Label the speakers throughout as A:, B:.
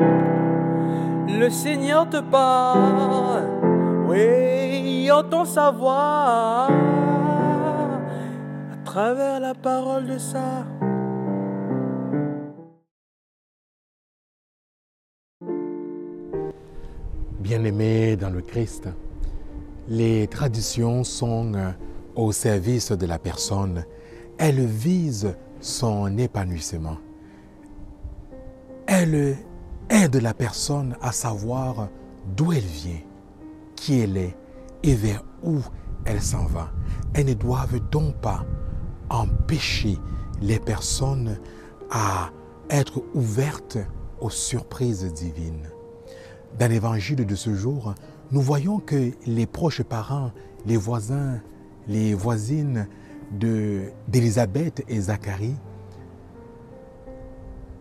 A: Le Seigneur te parle, oui, entend sa voix à travers la parole de ça.
B: Bien-aimés dans le Christ, les traditions sont euh, au service de la personne. Elles visent son épanouissement. Aident la personne à savoir d'où elle vient, qui elle est et vers où elle s'en va. Elles ne doivent donc pas empêcher les personnes à être ouvertes aux surprises divines. Dans l'évangile de ce jour, nous voyons que les proches parents, les voisins, les voisines d'Élisabeth et Zacharie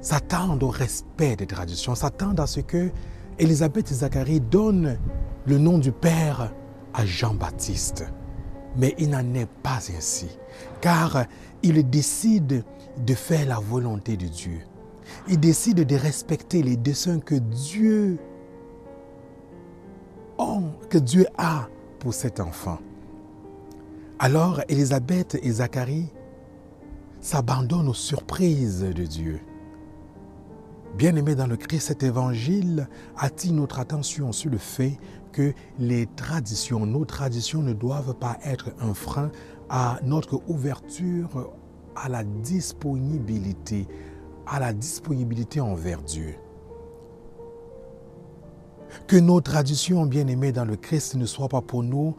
B: s'attendent au respect des traditions, s'attendent à ce que Élisabeth et Zacharie donnent le nom du Père à Jean-Baptiste. Mais il n'en est pas ainsi, car ils décident de faire la volonté de Dieu. Ils décident de respecter les desseins que Dieu que Dieu a pour cet enfant. Alors Élisabeth et Zacharie s'abandonnent aux surprises de Dieu. Bien-aimé dans le Christ, cet évangile attire notre attention sur le fait que les traditions, nos traditions ne doivent pas être un frein à notre ouverture à la disponibilité, à la disponibilité envers Dieu. Que nos traditions bien-aimées dans le Christ ne soient pas pour nous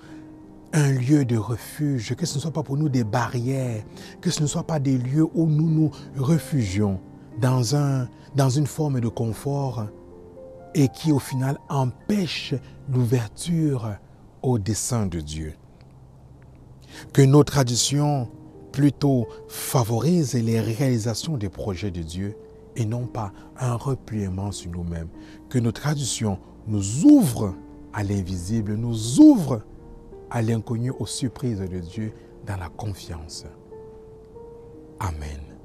B: un lieu de refuge, que ce ne soit pas pour nous des barrières, que ce ne soit pas des lieux où nous nous refugions dans, un, dans une forme de confort et qui au final empêche l'ouverture au dessein de Dieu. Que nos traditions plutôt favorisent les réalisations des projets de Dieu et non pas un repliement sur nous-mêmes. Que nos traditions nous ouvrent à l'invisible, nous ouvrent à l'inconnu, aux surprises de Dieu dans la confiance. Amen.